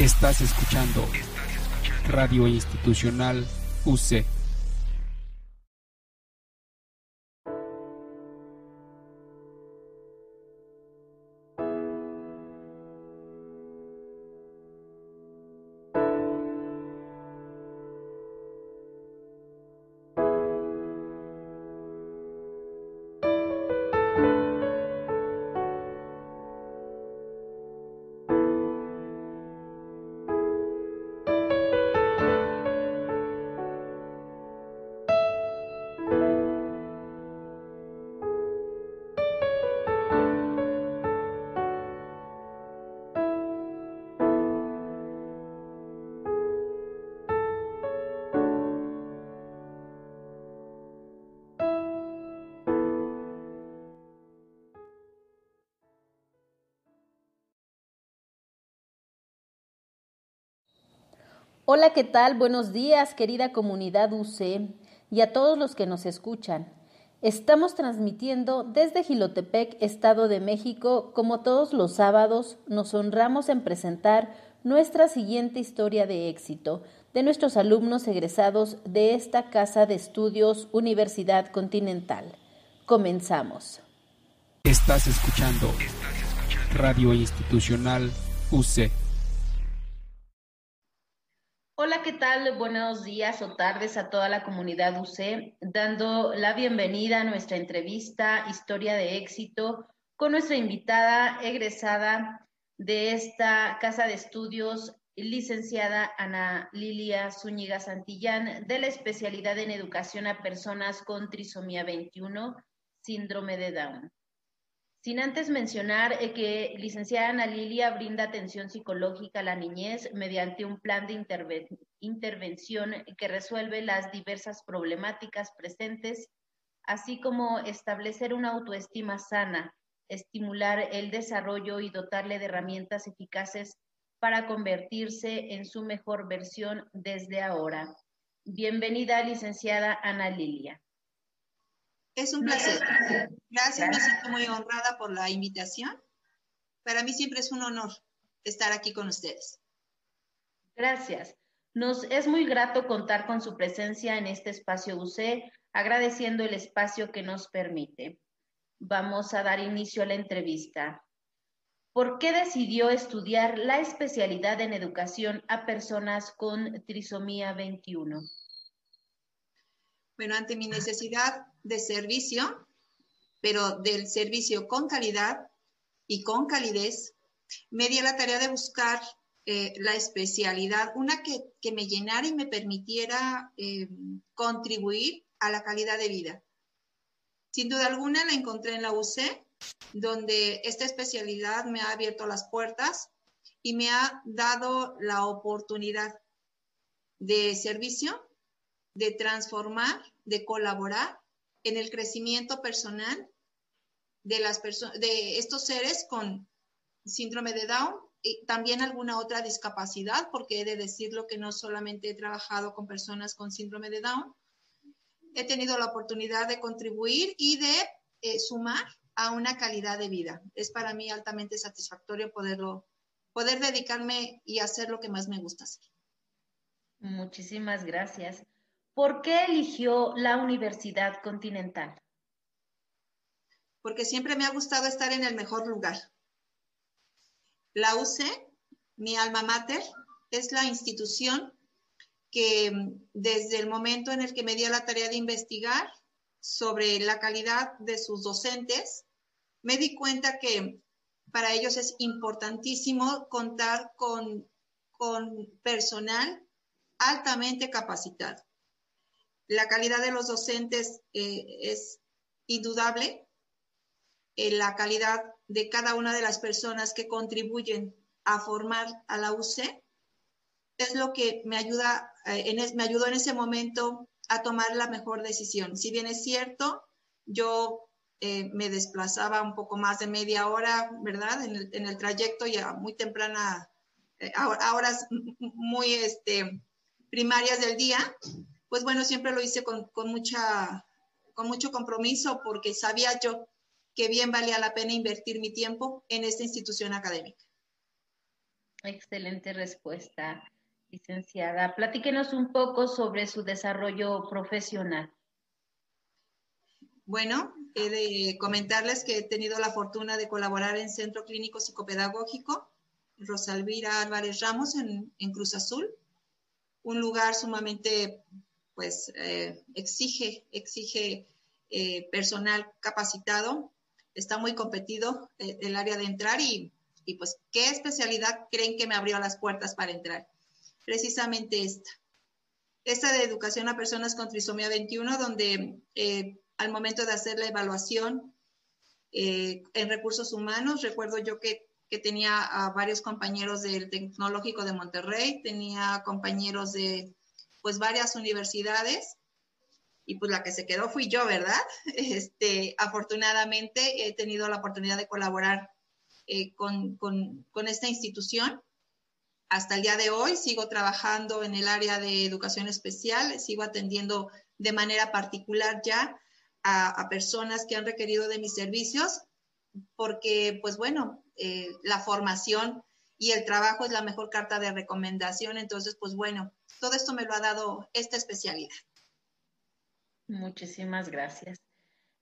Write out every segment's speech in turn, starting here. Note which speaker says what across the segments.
Speaker 1: Estás escuchando Radio Institucional UC.
Speaker 2: Hola, ¿qué tal? Buenos días, querida comunidad UC y a todos los que nos escuchan. Estamos transmitiendo desde Gilotepec, Estado de México. Como todos los sábados, nos honramos en presentar nuestra siguiente historia de éxito de nuestros alumnos egresados de esta Casa de Estudios Universidad Continental. Comenzamos.
Speaker 1: Estás escuchando Radio Institucional UC.
Speaker 2: Hola, ¿qué tal? Buenos días o tardes a toda la comunidad UC, dando la bienvenida a nuestra entrevista Historia de éxito con nuestra invitada egresada de esta casa de estudios, licenciada Ana Lilia Zúñiga Santillán, de la especialidad en educación a personas con trisomía 21, síndrome de Down. Sin antes mencionar eh, que licenciada Ana Lilia brinda atención psicológica a la niñez mediante un plan de intervención que resuelve las diversas problemáticas presentes, así como establecer una autoestima sana, estimular el desarrollo y dotarle de herramientas eficaces para convertirse en su mejor versión desde ahora. Bienvenida, licenciada Ana Lilia.
Speaker 3: Es un placer. Gracias, me siento muy honrada por la invitación. Para mí siempre es un honor estar aquí con ustedes.
Speaker 2: Gracias. Nos es muy grato contar con su presencia en este espacio UC, agradeciendo el espacio que nos permite. Vamos a dar inicio a la entrevista. ¿Por qué decidió estudiar la especialidad en educación a personas con trisomía 21?
Speaker 3: Bueno, ante mi necesidad de servicio, pero del servicio con calidad y con calidez, me di a la tarea de buscar eh, la especialidad, una que, me llenara y me permitiera eh, contribuir a la calidad de vida. Sin duda alguna la encontré en la UC, donde esta especialidad me ha abierto las puertas y me ha dado la oportunidad de servicio, de transformar, de colaborar en el crecimiento personal de, las de estos seres con síndrome de Down y también alguna otra discapacidad, porque he de decirlo que no solamente he trabajado con personas con síndrome de Down, he tenido la oportunidad de contribuir y de eh, sumar a una calidad de vida. Es para mí altamente satisfactorio poderlo, poder dedicarme y hacer lo que más me gusta hacer.
Speaker 2: Muchísimas gracias. ¿Por qué eligió la Universidad Continental?
Speaker 3: Porque siempre me ha gustado estar en el mejor lugar. La UC, mi alma mater, es la institución que desde el momento en el que me dio la tarea de investigar sobre la calidad de sus docentes, me di cuenta que para ellos es importantísimo contar con, con personal altamente capacitado. La calidad de los docentes eh, es indudable. Eh, la calidad de cada una de las personas que contribuyen a formar a la UC es lo que me ayuda, eh, me ayudó en ese momento a tomar la mejor decisión. Si bien es cierto, yo me desplazaba un poco más de media hora, ¿verdad? En el, trayecto ya muy temprana, a, horas muy este, primarias del día, pues bueno, siempre lo hice con, mucha, con mucho compromiso porque sabía yo que bien valía la pena invertir mi tiempo en esta institución académica.
Speaker 2: Excelente respuesta, licenciada. Platíquenos un poco sobre su desarrollo profesional.
Speaker 3: Bueno, he de comentarles que he tenido la fortuna de colaborar en Centro Clínico Psicopedagógico Rosalvira Álvarez Ramos en, Cruz Azul, un lugar sumamente, pues, eh, exige, exige eh, personal capacitado, está muy competido eh, el área de entrar y, y, pues, ¿qué especialidad creen que me abrió las puertas para entrar? Precisamente esta. Esta de educación a personas con trisomía 21, donde al momento de hacer la evaluación en recursos humanos, recuerdo yo que que tenía a varios compañeros del Tecnológico de Monterrey, tenía compañeros de pues varias universidades y pues la que se quedó fui yo, ¿verdad? Este, afortunadamente he tenido la oportunidad de colaborar eh, con, con, esta institución. Hasta el día de hoy sigo trabajando en el área de educación especial, sigo atendiendo de manera particular ya a, a personas que han requerido de mis servicios, porque pues bueno, eh, la formación y el trabajo es la mejor carta de recomendación. Entonces, pues bueno, todo esto me lo ha dado esta especialidad.
Speaker 2: Muchísimas gracias.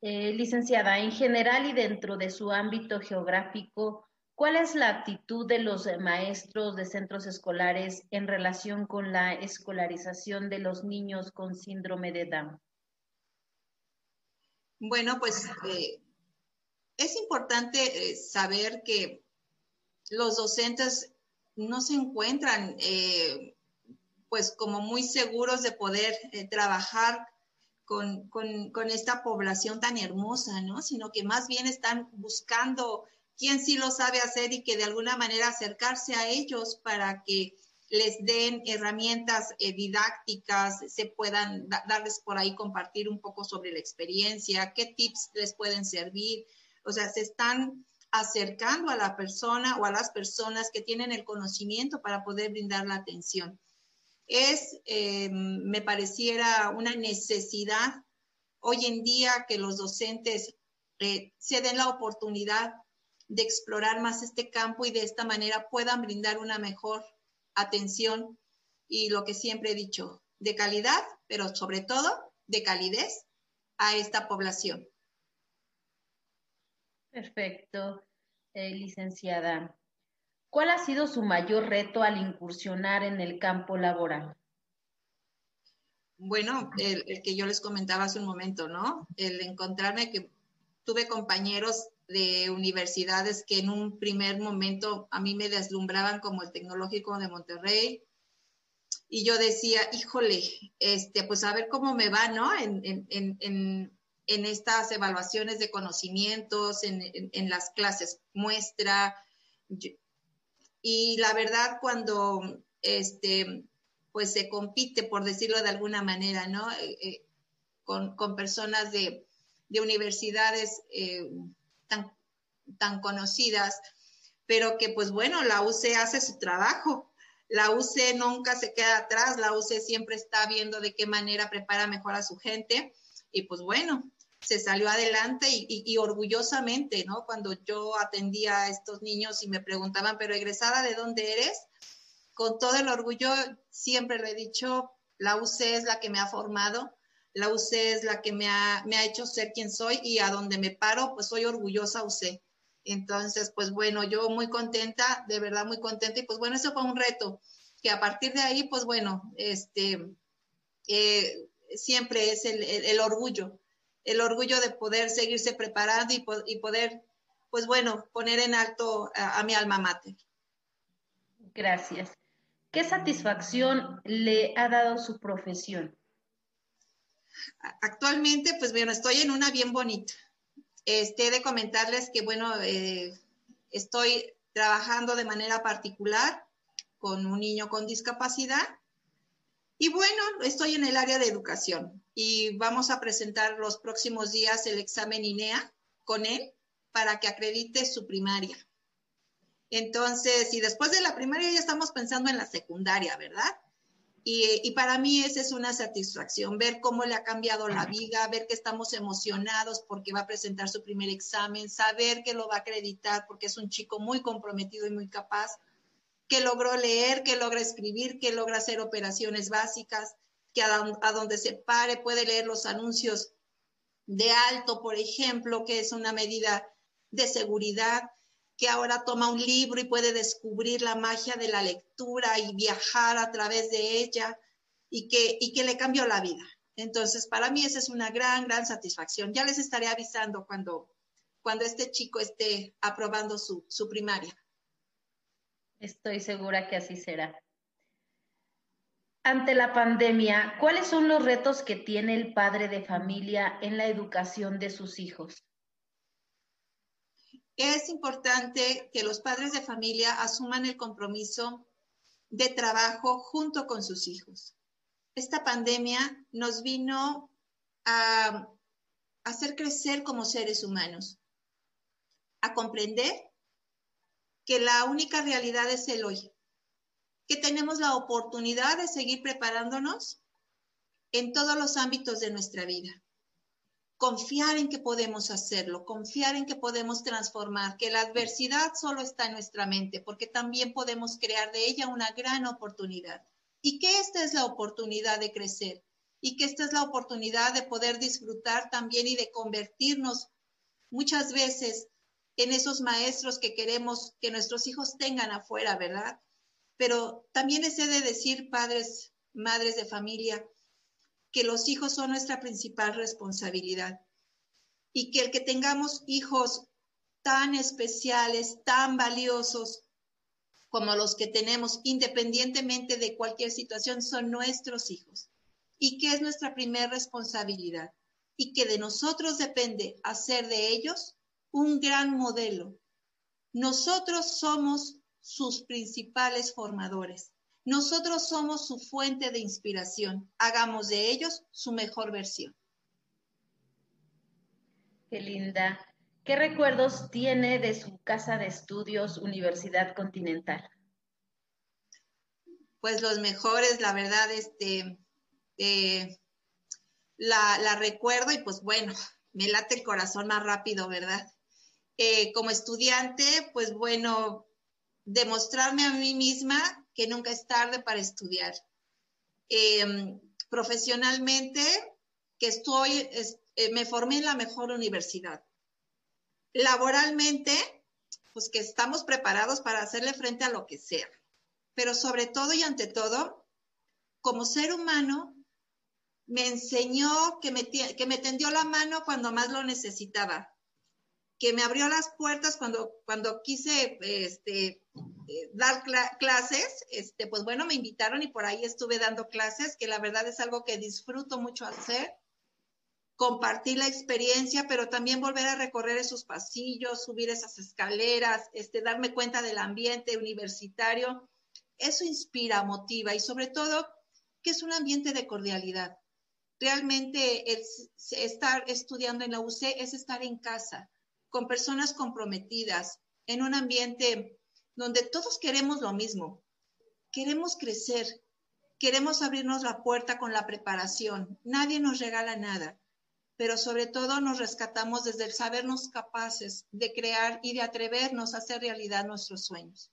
Speaker 2: Eh, licenciada, en general y dentro de su ámbito geográfico, ¿cuál es la actitud de los maestros de centros escolares en relación con la escolarización de los niños con síndrome de Down?
Speaker 3: Bueno, pues eh, es importante eh, saber que los docentes no se encuentran eh, pues como muy seguros de poder eh, trabajar con, esta población tan hermosa, ¿no? Sino que más bien están buscando quién sí lo sabe hacer y que de alguna manera acercarse a ellos para que les den herramientas didácticas, se puedan darles por ahí compartir un poco sobre la experiencia, qué tips les pueden servir, o sea, se están acercando a la persona o a las personas que tienen el conocimiento para poder brindar la atención. Es, eh, me pareciera una necesidad hoy en día que los docentes eh, se den la oportunidad de explorar más este campo y de esta manera puedan brindar una mejor atención y lo que siempre he dicho, de calidad, pero sobre todo de calidez a esta población.
Speaker 2: Perfecto, eh, licenciada. ¿Cuál ha sido su mayor reto al incursionar en el campo laboral?
Speaker 3: Bueno, el, que yo les comentaba hace un momento, ¿no? El encontrarme que tuve compañeros de universidades que en un primer momento a mí me deslumbraban como el Tecnológico de Monterrey. Y yo decía, híjole, este, pues a ver cómo me va, ¿no? En, en, en estas evaluaciones de conocimientos, en, las clases muestra. Y la verdad, cuando este, pues se compite, por decirlo de alguna manera, ¿no? Eh, eh, con, personas de, universidades eh, tan, tan conocidas, pero que pues bueno, la UC hace su trabajo. La UC nunca se queda atrás, la UC siempre está viendo de qué manera prepara mejor a su gente. Y pues bueno, se salió adelante y, orgullosamente, ¿no? Cuando yo atendía a estos niños y me preguntaban, pero egresada, ¿de dónde eres? Con todo el orgullo, siempre le he dicho, la UC es la que me ha formado, la UC es la que me ha, me ha hecho ser quien soy y a donde me paro, pues soy orgullosa UC. Entonces, pues bueno, yo muy contenta, de verdad muy contenta y pues bueno, eso fue un reto, que a partir de ahí, pues bueno, este, eh, siempre es el orgullo, el orgullo de poder seguirse preparando y, poder, pues bueno, poner en alto a, mi alma mater.
Speaker 2: Gracias. ¿Qué satisfacción le ha dado su profesión?
Speaker 3: Actualmente, pues bueno, estoy en una bien bonita. Este, de comentarles que, bueno, eh, estoy trabajando de manera particular con un niño con discapacidad y bueno, estoy en el área de educación y vamos a presentar los próximos días el examen INEA con él para que acredite su primaria. Entonces, y después de la primaria ya estamos pensando en la secundaria, ¿verdad? Y, y, para mí esa es una satisfacción, ver cómo le ha cambiado la vida, ver que estamos emocionados porque va a presentar su primer examen, saber que lo va a acreditar porque es un chico muy comprometido y muy capaz. que logró leer, que logra escribir, que logra hacer operaciones básicas, que a, donde se pare puede leer los anuncios de alto, por ejemplo, que es una medida de seguridad, que ahora toma un libro y puede descubrir la magia de la lectura y viajar a través de ella y que, y que le cambió la vida. Entonces, para mí esa es una gran, gran satisfacción. Ya les estaré avisando cuando, cuando este chico esté aprobando su, su primaria.
Speaker 2: Estoy segura que así será. Ante la pandemia, ¿cuáles son los retos que tiene el padre de familia en la educación de sus hijos?
Speaker 3: Es importante que los padres de familia asuman el compromiso de trabajo junto con sus hijos. Esta pandemia nos vino a hacer crecer como seres humanos, a comprender que la única realidad es el hoy, que tenemos la oportunidad de seguir preparándonos en todos los ámbitos de nuestra vida. Confiar en que podemos hacerlo, confiar en que podemos transformar, que la adversidad solo está en nuestra mente, porque también podemos crear de ella una gran oportunidad. Y que esta es la oportunidad de crecer y que esta es la oportunidad de poder disfrutar también y de convertirnos muchas veces en esos maestros que queremos que nuestros hijos tengan afuera, ¿verdad? Pero también he de decir, padres, madres de familia, que los hijos son nuestra principal responsabilidad y que el que tengamos hijos tan especiales, tan valiosos como los que tenemos, independientemente de cualquier situación, son nuestros hijos y que es nuestra primera responsabilidad y que de nosotros depende hacer de ellos un gran modelo. Nosotros somos sus principales formadores. Nosotros somos su fuente de inspiración. Hagamos de ellos su mejor versión.
Speaker 2: Qué linda. ¿Qué recuerdos tiene de su casa de estudios Universidad Continental?
Speaker 3: Pues los mejores, la verdad, este, eh, la, la recuerdo y pues bueno, me late el corazón más rápido, ¿verdad? Eh, como estudiante, pues bueno, demostrarme a mí misma que nunca es tarde para estudiar. Em, profesionalmente, que estoy, eh, me formé en la mejor universidad. Laboralmente, pues que estamos preparados para hacerle frente a lo que sea. Pero sobre todo y ante todo, como ser humano, me enseñó que me, que me tendió la mano cuando más lo necesitaba, que me abrió las puertas cuando, cuando quise este, eh, dar clases, este, pues bueno, me invitaron y por ahí estuve dando clases, que la verdad es algo que disfruto mucho hacer, compartir la experiencia, pero también volver a recorrer esos pasillos, subir esas escaleras, este, darme cuenta del ambiente universitario, eso inspira, motiva y sobre todo que es un ambiente de cordialidad. Realmente el estar estudiando en la UC es estar en casa con personas comprometidas, en un ambiente donde todos queremos lo mismo. Queremos crecer, queremos abrirnos la puerta con la preparación. Nadie nos regala nada, pero sobre todo nos rescatamos desde el sabernos capaces de crear y de atrevernos a hacer realidad nuestros sueños.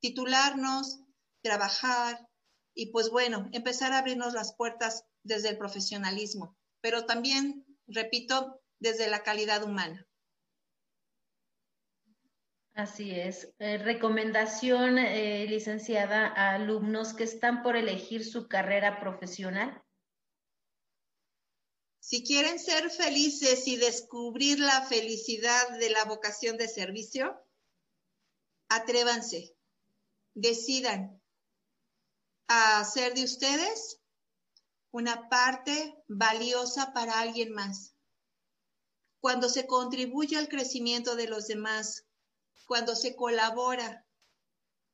Speaker 3: Titularnos, trabajar y pues bueno, empezar a abrirnos las puertas desde el profesionalismo, pero también, repito, desde la calidad humana.
Speaker 2: Así es. Eh, recomendación, eh, licenciada, a alumnos que están por elegir su carrera profesional.
Speaker 3: Si quieren ser felices y descubrir la felicidad de la vocación de servicio, atrévanse, decidan a hacer de ustedes una parte valiosa para alguien más. Cuando se contribuye al crecimiento de los demás, cuando se colabora.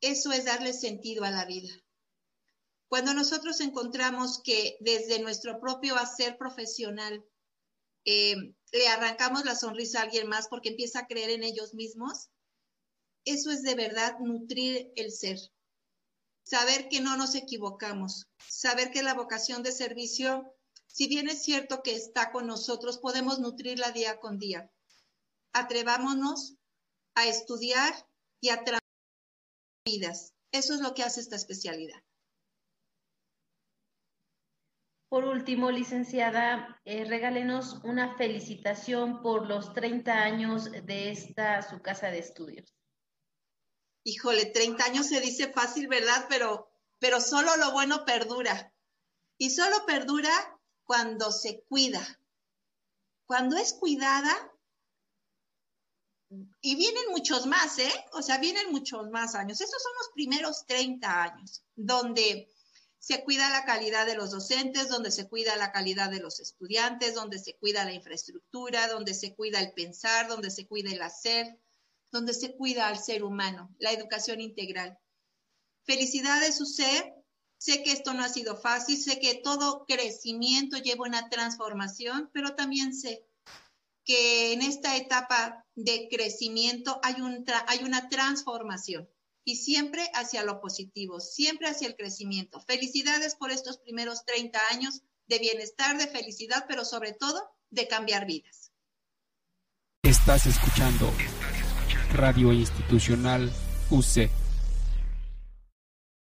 Speaker 3: Eso es darle sentido a la vida. Cuando nosotros encontramos que desde nuestro propio hacer profesional eh, le arrancamos la sonrisa a alguien más porque empieza a creer en ellos mismos, eso es de verdad nutrir el ser. Saber que no nos equivocamos, saber que la vocación de servicio, si bien es cierto que está con nosotros, podemos nutrirla día con día. Atrevámonos a estudiar y a vidas. Eso es lo que hace esta especialidad.
Speaker 2: Por último, licenciada, eh, regálenos una felicitación por los 30 años de esta su casa de estudios.
Speaker 3: Híjole, 30 años se dice fácil, ¿verdad? Pero, pero solo lo bueno perdura. Y solo perdura cuando se cuida. Cuando es cuidada, y vienen muchos más, ¿eh? O sea, vienen muchos más años. Estos son los primeros 30 años, donde se cuida la calidad de los docentes, donde se cuida la calidad de los estudiantes, donde se cuida la infraestructura, donde se cuida el pensar, donde se cuida el hacer, donde se cuida al ser humano, la educación integral. Felicidades, usted. Sé que esto no ha sido fácil, sé que todo crecimiento lleva una transformación, pero también sé que en esta etapa de crecimiento hay, un hay una transformación y siempre hacia lo positivo, siempre hacia el crecimiento. Felicidades por estos primeros 30 años de bienestar, de felicidad, pero sobre todo de cambiar vidas.
Speaker 1: Estás escuchando Radio Institucional UC.